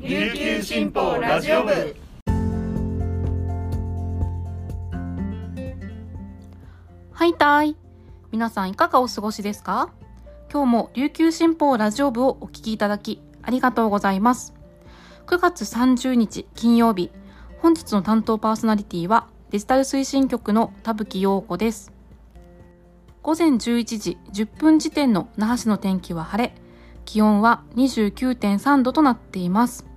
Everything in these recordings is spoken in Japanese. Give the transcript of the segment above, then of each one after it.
琉球新報ラジオ部。はいたい。皆さんいかがお過ごしですか？今日も琉球新報ラジオ部をお聞きいただきありがとうございます。9月30日金曜日本日の担当パーソナリティはデジタル推進局の田吹陽子です。午前11時10分時点の那覇市の天気は晴れ気温は29.3度となっています。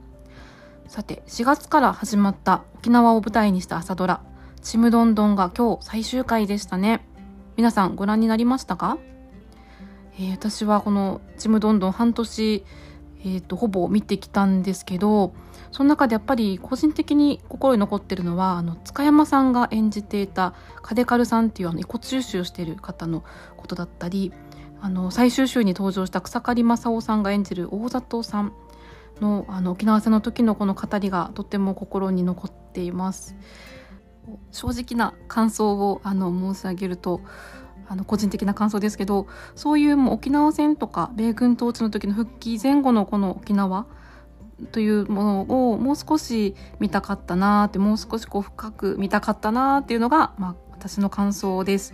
さて4月から始まった沖縄を舞台にした朝ドラちむどんどんが今日最終回でしたね。皆さんご覧になりましたか、えー、私はこのちむどんどん半年えーと、ほぼ見てきたんですけどその中でやっぱり個人的に心に残ってるのはあの塚山さんが演じていたカデカルさんっていうあの遺骨収集している方のことだったりあの最終週に登場した草刈正雄さんが演じる大里さんのあの沖縄戦の時のこの語りがとても心に残っています。正直な感想をあの申し上げるとあの個人的な感想ですけどそういうもう沖縄戦とか米軍統治の時の復帰前後のこの沖縄というものをもう少し見たかったなってもう少しこう深く見たかったなっていうのが、まあ、私の感想です。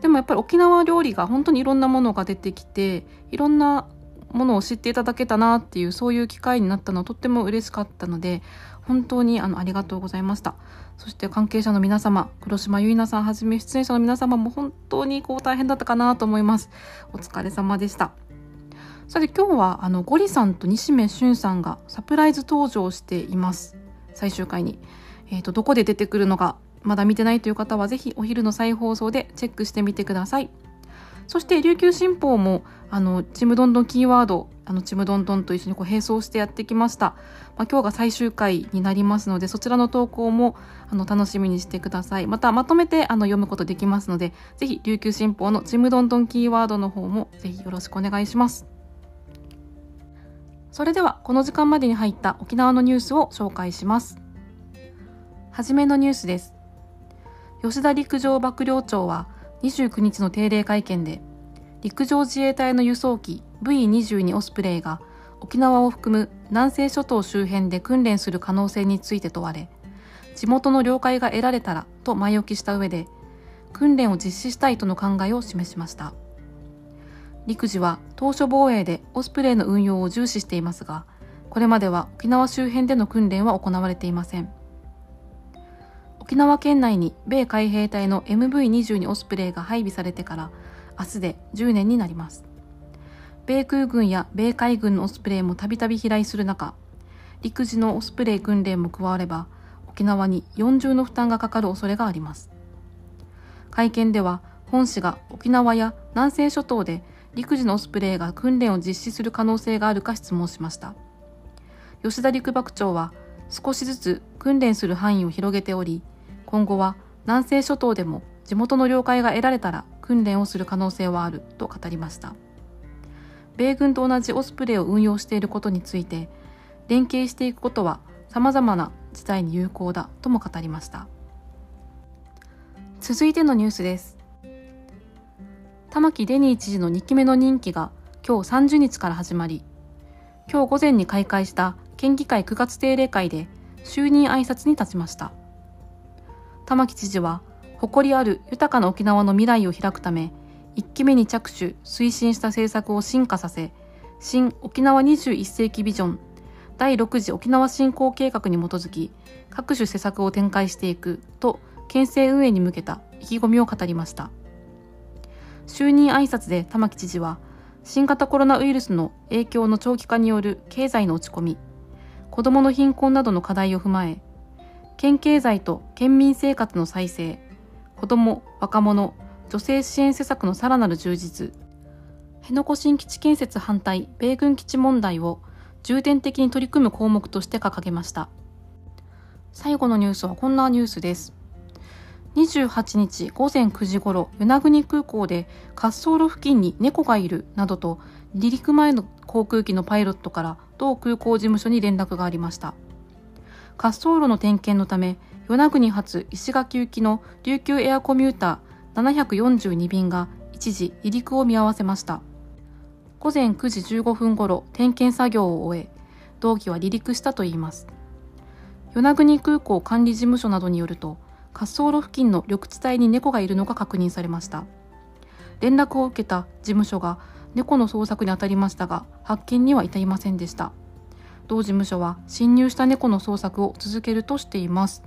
でもやっぱり沖縄料理が本当にいろんなものが出てきていろんなものを知っていただけたなっていうそういう機会になったのはとっても嬉しかったので本当にあのありがとうございました。そして関係者の皆様黒島結菜さんはじめ出演者の皆様も本当にこう大変だったかなと思います。お疲れ様でした。さて今日はあのゴリさんと西目俊さんがサプライズ登場しています。最終回に、えーとどこで出てくるのかまだ見てないという方はぜひお昼の再放送でチェックしてみてください。そして琉球新報もあのちむどんどんキーワードあのちむどんどんと一緒にこう並走してやってきました、まあ、今日が最終回になりますのでそちらの投稿もあの楽しみにしてください。またまとめてあの読むことできますのでぜひ琉球新報のちむどんどんキーワードの方もぜひよろしくお願いします。それではこの時間までに入った沖縄のニュースを紹介します。はじめのニュースです。吉田陸上幕僚長は29日の定例会見で陸上自衛隊の輸送機 V22 オスプレイが沖縄を含む南西諸島周辺で訓練する可能性について問われ地元の了解が得られたらと前置きした上で訓練を実施したいとの考えを示しました。陸自は当初防衛でオスプレイの運用を重視していますがこれまでは沖縄周辺での訓練は行われていません。沖縄県内に米海兵隊の MV22 オスプレイが配備されてから明日で10年になります。米空軍や米海軍のオスプレイもたびたび飛来する中、陸自のオスプレイ訓練も加われば、沖縄に4重の負担がかかる恐れがあります。会見では、本市が沖縄や南西諸島で陸自のオスプレイが訓練を実施する可能性があるか質問しました。吉田陸幕長は、少しずつ訓練する範囲を広げており、今後は南西諸島でも地元の了解が得られたら訓練をする可能性はあると語りました。米軍と同じオスプレイを運用していることについて連携していくことは様々な事態に有効だとも語りました。続いてのニュースです。玉城デニー知事の2期目の任期が今日30日から始まり今日午前に開会した県議会9月定例会で就任挨拶に立ちました。玉城知事は誇りある豊かな沖縄の未来を開くため1期目に着手推進した政策を進化させ新沖縄21世紀ビジョン第6次沖縄振興計画に基づき各種施策を展開していくと県政運営に向けた意気込みを語りました。就任挨拶で玉城知事は新型コロナウイルスの影響の長期化による経済の落ち込み子どもの貧困などの課題を踏まえ県経済と県民生活の再生、子ども、若者、女性支援施策のさらなる充実、辺野古新基地建設反対、米軍基地問題を重点的に取り組む項目として掲げました。最後のニュースはこんなニュースです。28日午前9時ごろ、与那国空港で滑走路付近に猫がいるなどと離陸前の航空機のパイロットから同空港事務所に連絡がありました。滑走路の点検のため与那国発石垣行きの琉球エアコミューター742便が一時離陸を見合わせました。午前9時15分ごろ点検作業を終え同期は離陸したといいます。与那国空港管理事務所などによると滑走路付近の緑地帯に猫がいるのが確認されました。連絡を受けた事務所が猫の捜索に当たりましたが発見には至りませんでした。同事務所は侵入した猫の捜索を続けるとしています。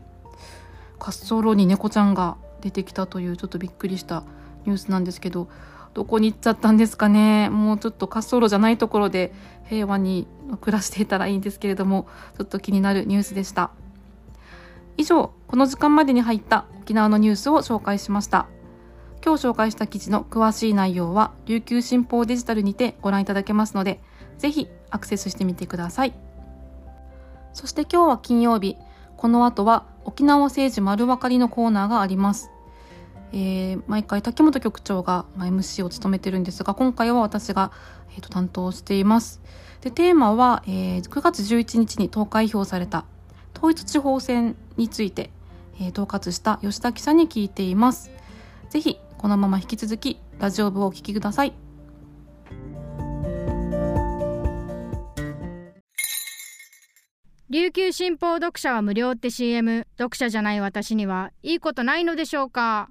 滑走路に猫ちゃんが出てきたというちょっとびっくりしたニュースなんですけどどこに行っちゃったんですかね？もうちょっと滑走路じゃないところで平和に暮らしていたらいいんですけれどもちょっと気になるニュースでした。以上この時間までに入った沖縄のニュースを紹介しました。今日紹介した記事の詳しい内容は琉球新報デジタルにてご覧いただけますのでぜひアクセスしてみてください。そして今日は金曜日。この後は沖縄政治丸分かりのコーナーがあります。えー、毎回竹本局長が MC を務めてるんですが今回は私が、えーと、担当しています。でテーマは、えー、9月11日に投開票された統一地方選について、えー、統括した吉田記者に聞いています。ぜひこのまま引き続きラジオ部をお聞きください。琉球新報読者は無料って CM 読者じゃない私にはいいことないのでしょうか？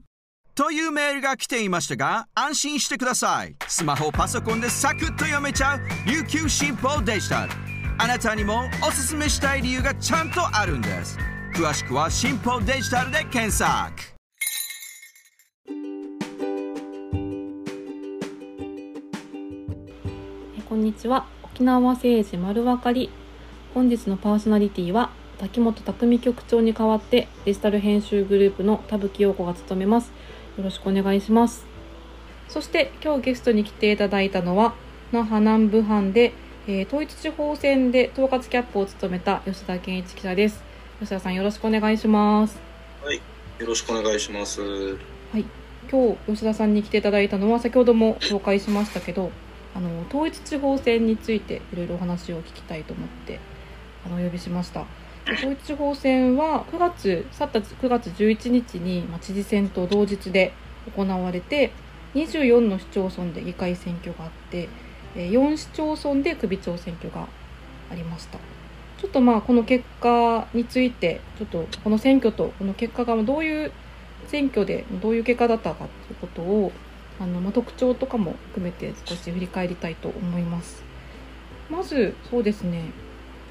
というメールが来ていましたが安心してください。スマホパソコンでサクッと読めちゃう琉球新報デジタル。あなたにもおすすめしたい理由がちゃんとあるんです。詳しくは新報デジタルで検索。こんにちは。沖縄政治丸分かり本日のパーソナリティは滝本匠局長に代わってデジタル編集グループの田吹陽子が務めます。よろしくお願いします。そして今日ゲストに来ていただいたのは那覇南部藩で、えー、統一地方選で統括キャップを務めた吉田健一記者です。吉田さんよろしくお願いします。はいよろしくお願いします。はい。今日吉田さんに来ていただいたのは先ほども紹介しましたけどあの統一地方選についていろいろお話を聞きたいと思ってあのお呼びしました。統一地方選は9月去った9月11日に、まあ、知事選と同日で行われて24の市町村で議会選挙があって4市町村で首長選挙がありました。ちょっとまあこの結果についてちょっとこの選挙とこの結果がどういう選挙でどういう結果だったかということをあの、まあ、特徴とかも含めて少し振り返りたいと思います。まずそうですね。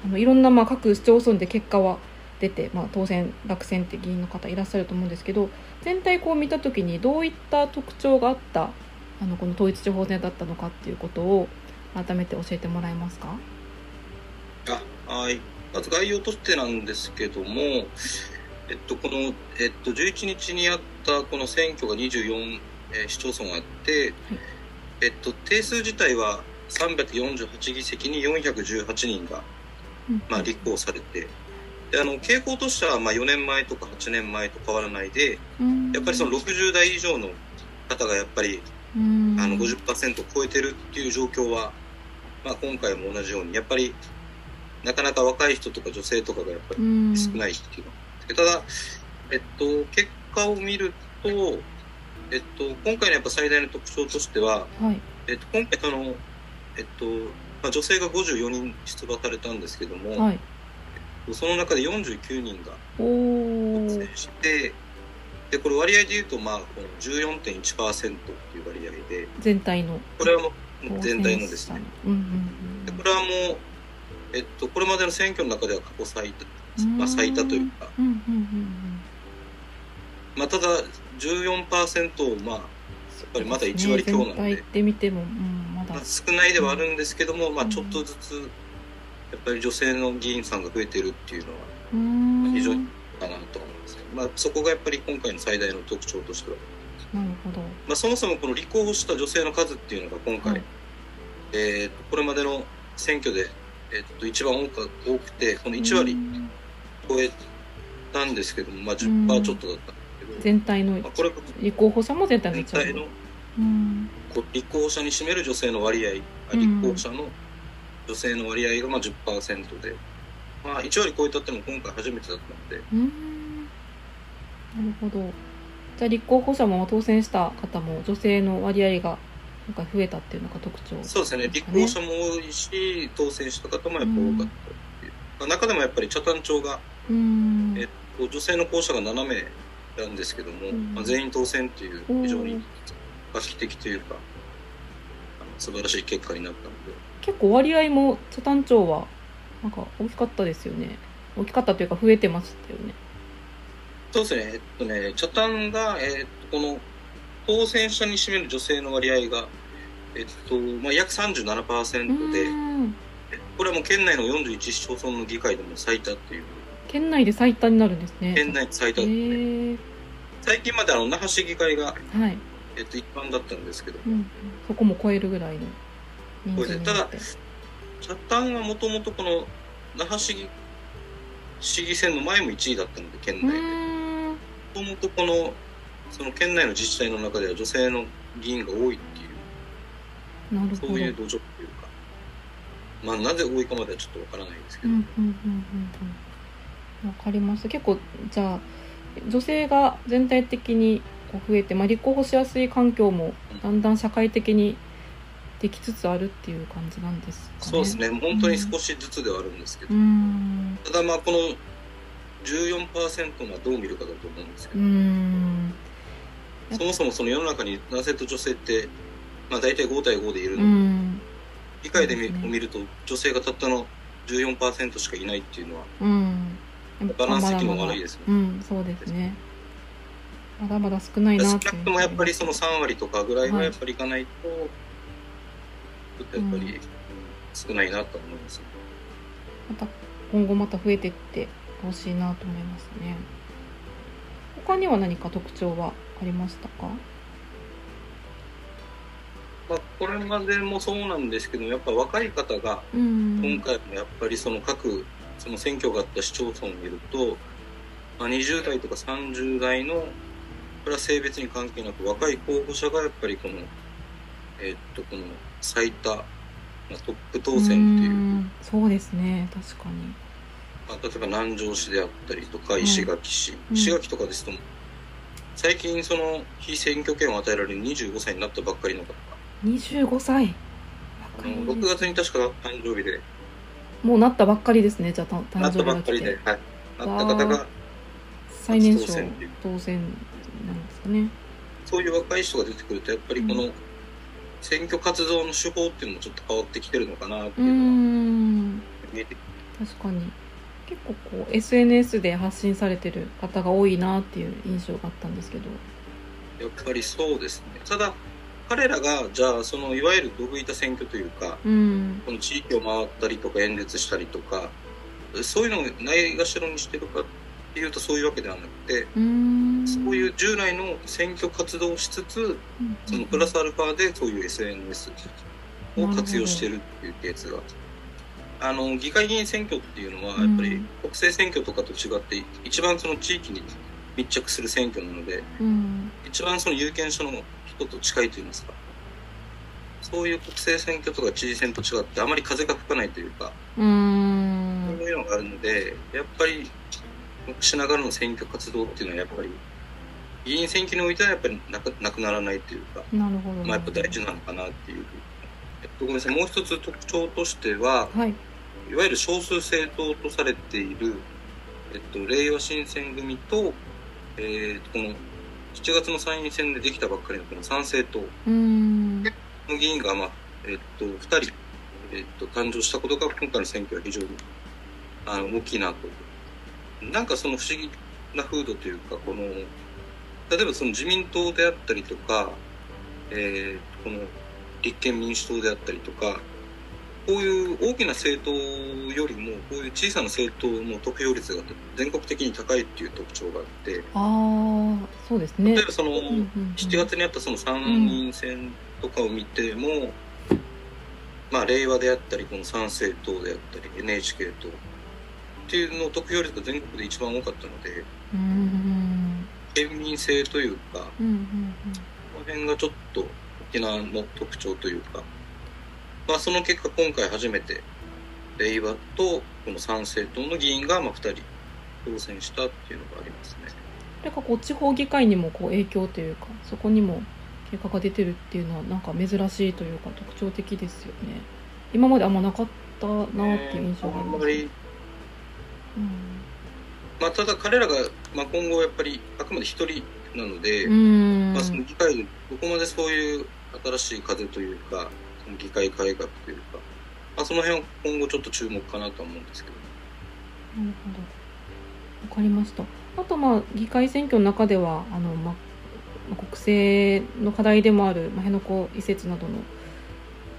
あのいろんなまあ各市町村で結果は出て、まあ、当選落選って議員の方いらっしゃると思うんですけど全体こう見た時にどういった特徴があったあのこの統一地方選だったのかっていうことを改めて教えてもらえますか？あはい。まず概要としてなんですけども、えっと、この、えっと、11日にあったこの選挙が24えー、市町村があって、はい、えっと、定数自体は348議席に418人が、まあ、立候補されて、であの傾向としてはまあ4年前とか8年前と変わらないで、やっぱりその60代以上の方がやっぱり、あの50%を超えてるっていう状況は、まあ、今回も同じようにやっぱりなかなか若い人とか女性とかがやっぱり少ないっていうのただ、えっと、結果を見るとえっと、今回のやっぱ最大の特徴としては、はい、えっと、今回その、えっとまあ、女性が54人出馬されたんですけども、はい、その中で49人が当選してでこれ割合でいうと、まあ、この14.1%っていう割合で全体の。これはもう全体のですね、うんうんうん、でこれはもう、えっと、これまでの選挙の中では過去最多、まあ、最多というか、うんうんうんうん。まあ、ただ14%をまあやっぱりまだ1割強なんで。で見ても、うん、まあ、少ないではあるんですけども、うん、まあ、ちょっとずつやっぱり女性の議員さんが増えてるっていうのは非常にかなと思います、まあ、そこがやっぱり今回の最大の特徴としては。なるほど、まあ、そもそもこの立候補した女性の数っていうのが今回、はい、えー、これまでの選挙で、えー、っと一番多く多くてこの1割超えたんですけども、まあ、10%ちょっとだった全体の立候補者も全体の全体の、うん、立候補者に占める女性の割合、立候補者の女性の割合がまあ10%で、まあ、1割超えたっても今回初めてだったので。なるほど。じゃあ立候補者も当選した方も女性の割合がなんか増えたっていうのが特徴、ね、そうですね。立候補者も多いし当選した方もやっぱ多かった。中でもやっぱり北谷町がうん。え女性の候補者が7名なんですけども、うん。まあ、全員当選っていう非常に画期的というか素晴らしい結果になったので。結構割合も茶谷町はなんか大きかったですよね。大きかったというか増えてましたよね。そうですね。えっとね茶谷が、えっとこの当選者に占める女性の割合がえっとまあ、約37%で、うん。これはもう県内の41市町村の議会でも最多っていう。県内で最多になるんですね。県内最多へで、え最近まであの那覇市議会が、はい、えっと、一般だったんですけど。うんうん、そこも超えるぐらいの人数になって。茶谷はもともとこの那覇市議市議選の前も1位だったので県う内でもともとこのその県内の自治体の中では女性の議員が多いっていう。なるほど。そういう土壌というか。まあなぜ多いかまではちょっとわからないですけど、うんうんうんかります。結構じゃあ女性が全体的にこう増えて、まあ、立候補しやすい環境もだんだん社会的にできつつあるっていう感じなんですかね。そうですね。本当に少しずつではあるんですけうど、ん。ただまあこの14%はどう見るかだと思うんですけうど、んそもそもその世の中に男性と女性って、まあ、大体5対5でいるうの。で、ん。議会で見,、ね見ると女性がたったの14%しかいないっていうのはうん。バランス的にも悪いですね。うん。そうですねまだまだ少ないなって少なくともやっぱりその3割とかぐらいはやっぱりいかないと、ちょっとやっぱり、少ないなと思います。また今後また増えていってほしいなと思いますね。他には何か特徴はありましたか？まあ、これまでもそうなんですけどやっぱ若い方がうん。今回もやっぱりその各その選挙があった市町村を見ると、まあ、20代とか30代のこれは性別に関係なく若い候補者がやっぱりこのえーっとこの最多、まあ、トップ当選っていう。うんそうですね確かに。まあ、例えば南城市であったりとかい石垣市、うん石垣とかですと最近その非選挙権を与えられる25歳になったばっかりの方。が25歳。あの若い6月に確か誕生日で。もうなったばっかりですねじゃあたなった誕生日が来ばっかりで、てはい、なった方が最年少初当選なかね。そういう若い人が出てくるとやっぱりこの選挙活動の手法っていうのもちょっと変わってきてるのかなってういうのはん。見えて確かに。結構こう SNS で発信されてる方が多いなっていう印象があったんですけど。やっぱりそうですね。ただ彼らがじゃあそのいわゆるどぶ板選挙というかうん。この地域を回ったりとか演説したりとかそういうのをないがしろにしてるかっていうとそういうわけではなくてうんそういう従来の選挙活動をしつつそのプラスアルファでそういう SNS を活用してるっていうケースが。あの議会議員選挙っていうのはやっぱりうん国政選挙とかと違って一番その地域に密着する選挙なのでうん。一番その有権者の人と近いといいますか。そういう国政選挙とか知事選と違ってあまり風が吹かないというかうーん。そういうのがあるのでやっぱりしながらの選挙活動っていうのはやっぱり議員選挙においてはやっぱりなくなくならないというか、なるほど。まあ、やっぱ大事なのかなっていう。えっと、ごめんなさい。もう一つ特徴としてははい。いわゆる少数政党とされている、えっと、令和新選組と、えーこの7月の参院選でできたばっかりのこの参政党。の議員が、まあえっと、2人、えっと、誕生したことが今回の選挙は非常にあの大きいなと。なんかその不思議な風土というか、この、例えばその自民党であったりとか、えーこの立憲民主党であったりとか、こういう大きな政党よりも、こういう小さな政党の得票率が全国的に高いっていう特徴があって、ああそうですね。例えばその、うんうんうん7月にあったその参院選とかを見ても、まあ令和であったりこの参政党であったり NHK 党っていうの得票率が全国で一番多かったのでうーん県民性というかうんうんこの辺がちょっと沖縄の特徴というかまあその結果今回初めて令和とこの参政党の議員がまあ2人当選したっていうのがありますね。なんかこう地方議会にもこう影響というかそこにも結果が出てるっていうのはなんか珍しいというか特徴的ですよね。今まであんまなかったなっていう印象があります。あんまりうんまあ、ただ彼らが、まあ、今後やっぱりあくまで一人なので、うんまあ、その議会でどこまでそういう新しい風というかその議会改革というか、まあ、その辺は今後ちょっと注目かなとは思うんですけどなるほど。わかりました。あと、まあ、議会選挙の中では、あの、まあ、まあ国政の課題でもある、まあ、辺野古移設などの、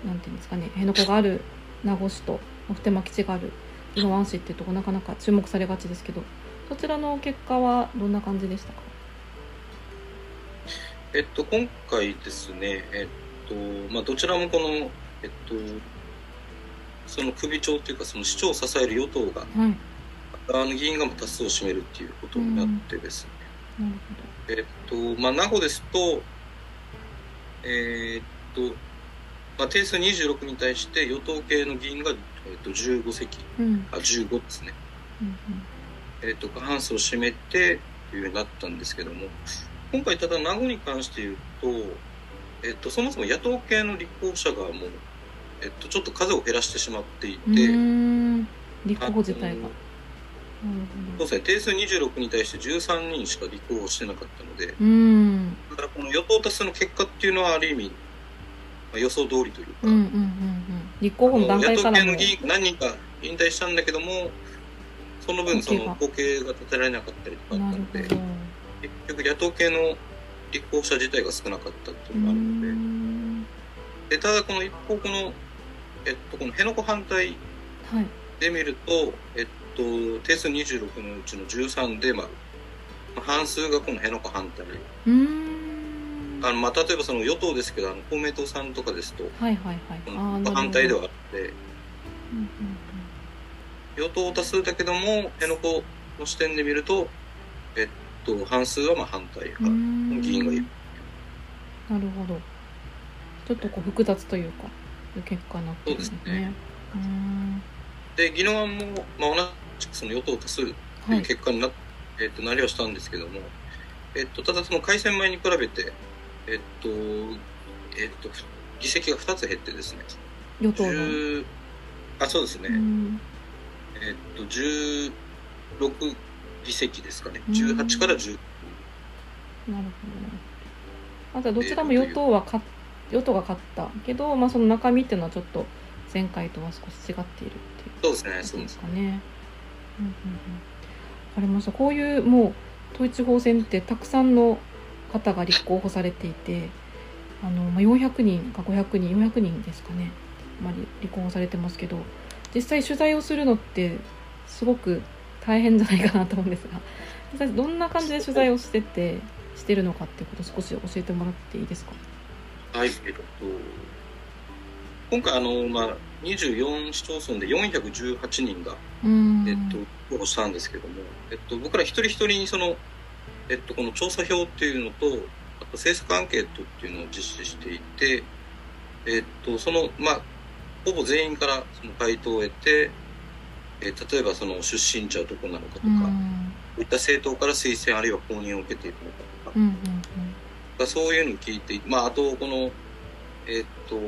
なんていうんですかね、辺野古がある名護市と、まあ普天間基地がある宜野湾市っていうとこ、なかなか注目されがちですけど、そちらの結果はどんな感じでしたか？えっと今回ですねえっとまあどちらもこのえっとその首長というかその市長を支える与党がはい。あの議員が多数を占めるっていうことになってですね、えっと、まあ、名護ですと、えーっと、まあ、定数26に対して与党系の議員が、えっと、15席。うん。あ、15ですね。うんえっと、過半数を占めて、というようになったんですけども、今回ただ名護に関して言うと、えっと、そもそも野党系の立候補者がもう、えっと、ちょっと数を減らしてしまっていて。立候補自体が。そうですね、定数26に対して13人しか立候補してなかったので、うん。だからこの与党多数の結果っていうのはある意味、まあ、予想通りというか、うんうんうんうん。立候補の段野党階からも。系の議員何人か引退したんだけども、その分その後継が立てられなかったりとかあなったので。結局野党系の立候補者自体が少なかったっていうのがあるので、ん。でただこの一方この、えっと、この辺野古反対はい。で見ると、えっと、定数26のうちの13で、まあ、まあ半数がこの辺野古反対。あのまあ、例えばその与党ですけど、あの公明党さんとかですと、はい反対ではあって、うんうん与党多数だけども、辺野古の視点で見ると、えっと、半数はまあ反対うん。う派ーんの議員がいる。なるほど。ちょっとこう複雑というか、結果になってるんですね。ですね。で、宜野湾も、まあ、同じくその与党多数とはいいう結果にな,、えっとなりはしたんですけども、えっと、ただその改選前に比べて、えっと、えっと、議席が2つ減ってですね、与党の。10あ、そうですね、うん。えっと、16議席ですかね、うん18から10、なるほど。あとはどちらも与党は勝っ与党が勝ったけど、まあその中身っていうのはちょっと前回とは少し違っているっていう。そうですね、そううですすかね。うんうんうん。わかりました。こういうもう統一地方選ってたくさんの方が立候補されていて、あのまあ400人か500人、400人ですかね。まあり立候補されてますけど、実際取材をするのってすごく大変じゃないかなと思うんですが、実際どんな感じで取材をしててしてるのかっていうことを少し教えてもらっていいですか？はい、えっと、今回、あの、まあ、24市町村で418人が、うん。えっと、応募したんですけども、えっと、僕ら一人一人にその、えっと、この調査票っていうのと、あと政策アンケートっていうのを実施していて、えっと、その、まあ、ほぼ全員からその回答を得て、えー例えばその出身地はどこなのかとか、うん。こういった政党から推薦あるいは公認を受けているのかとかう、んうんまあそういうのを聞いて、まあ、あと、この、えっと、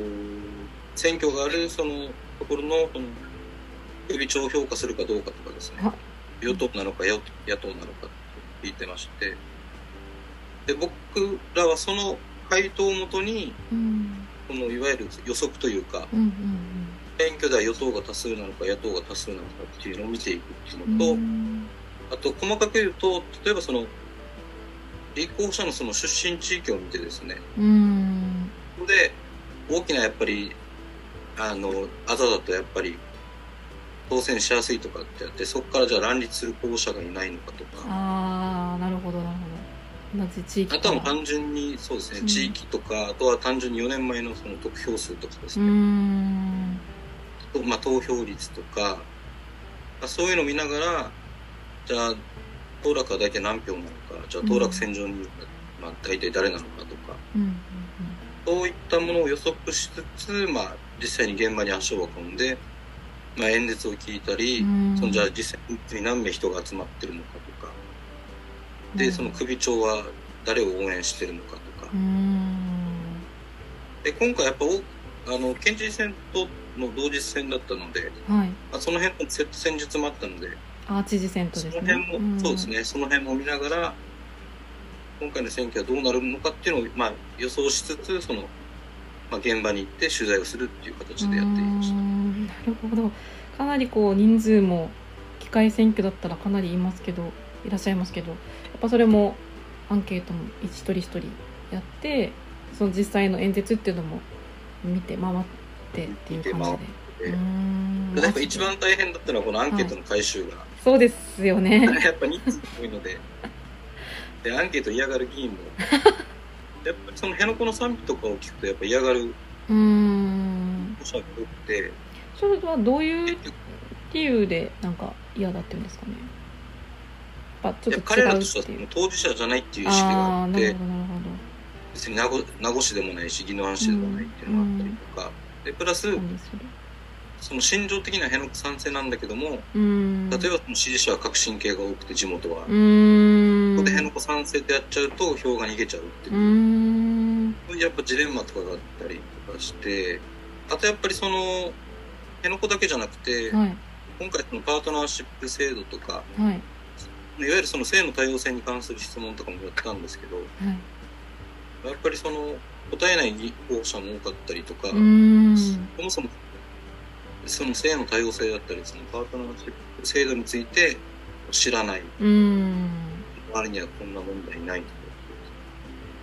選挙がある、その、ところの、この、首長を評価するかどうかとかですねあ、与党なのか野野党なのかと聞いてまして、で、僕らはその回答をもとに、うん。この、いわゆる予測というか、うんうん選挙では与党が多数なのか野党が多数なのかっていうのを見ていくっていううん。のと、うんあと、細かく言うと、例えばその、立候補者のその出身地域を見てですね、うん。で、大きなやっぱり、あの、あざだとやっぱり、当選しやすいとかってあって、そこからじゃあ乱立する候補者がいないのかとか、ああ、なるほど、なるほど。同じ地域あとは単純に、そうですね、うん地域とか、あとは単純に4年前のその得票数とかですね、ん。とまあ投票率とか、まあそういうのを見ながら、じゃあ、当落は大体何票なのか、じゃあ当落線上にいるのが、まあ大体誰なのかとか、うん。うんそういったものを予測しつつ、まあ、実際に現場に足を運んで、まあ、演説を聞いたり、うんそのじゃあ実際に何名人が集まってるのかとか、うん。で、その首長は誰を応援してるのかとかう、ん。で、今回やっぱお、あの、県知事選との同日戦だったので、はい。まあ、その辺の戦術もあったので、あ知事選とですそのね辺も、そうですねその辺も見ながら今回の選挙はどうなるのかっていうのを、まあ、予想しつつその、まあ、現場に行って取材をするっていう形でやっていました。うんなるほどかなりこう人数も機械選挙だったらかなりいますけどいらっしゃいますけどぱそれもアンケートも一人一人やってその実際の演説っていうのも見て回ってっていう感じで。一番大変だったのはこのアンケートの回収が、そうですよね。やっぱ人数多いのででアンケート嫌がる議員も やっぱりその辺野古の賛否とかを聞くとやっぱ嫌がるう。保者が多くてそれはどういう理由でなんか嫌だっていうんですかね。ぱちょっと違彼らうとしては。当事者じゃないっていう意識があって。別に名護名護市でもないし宜野湾市でもないっていうのがあったりとか、でプラスその心情的な辺野古賛成なんだけどもうーん。例えばその支持者は革新系が多くて地元は、うーん。ここで辺野古賛成ってやっちゃうと票が逃げちゃうっていううーん。やっぱジレンマとかがあったりとかして、あとやっぱりその、辺野古だけじゃなくて、はい。今回そのパートナーシップ制度とか、はい。いわゆるその性の多様性に関する質問とかもやったんですけど、はい。やっぱりその、答えない候補者も多かったりとか。そもそも、その性の多様性だったり、そのパートナーシップ制度について知らない。周りにはこんな問題ない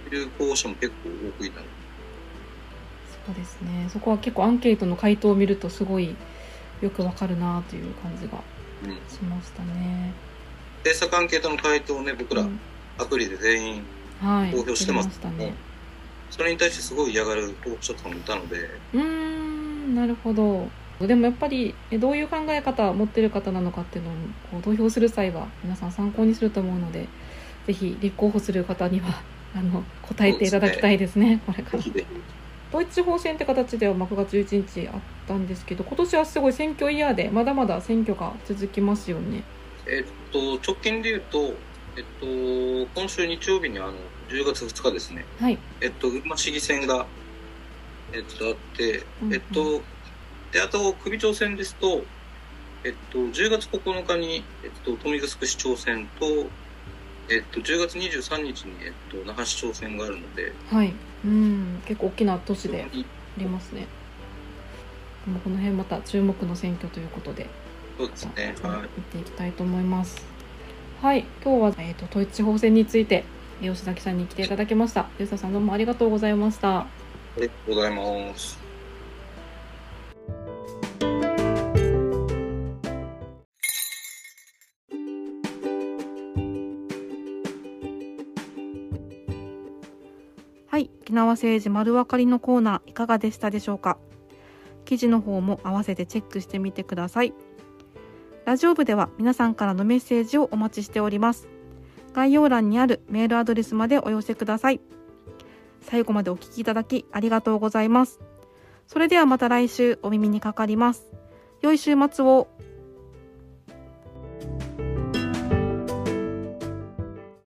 という候補者も結構多くいたのそうですね。そこは結構アンケートの回答を見るとすごいよくわかるなという感じがうんしましたね。政策アンケートの回答をね、僕らうんアプリで全員はい。公表してますやりましたね。それに対してすごい嫌がる候補者とかもいたので、うーん、なるほど。でもやっぱりえどういう考え方を持ってる方なのかっていうのをこう投票する際は皆さん参考にすると思うのでぜひ立候補する方にはあの答えていただきたいですねこれから統一地方選って形ではまあ9月11日あったんですけど今年はすごい選挙イヤーでまだまだ選挙が続きますよねえっと、直近で言うと、えっと、今週日曜日にあの、10月2日ですね、はい。えっと、群馬市議選が、えっと、あって、うんうん。えっと、で、あと、首長選ですと、えっと、10月9日に、えっと、豊見城市長選と、えっと、10月23日に、えっと、那覇市長選があるので、はい。うん。結構大きな都市でありますね。この辺また注目の選挙ということでそうですね、はい。見ていきたいと思います。はい、今日は、えー、と統一地方選について吉崎さんに来ていただきました。吉田さんどうもありがとうございました。ありがとうございます。はい、沖縄政治丸分かりのコーナーいかがでしたでしょうか？記事の方も合わせてチェックしてみてください。ラジオ部では皆さんからのメッセージをお待ちしております。概要欄にあるメールアドレスまでお寄せください。最後までお聞きいただきありがとうございます。それではまた来週お耳にかかります。良い週末を。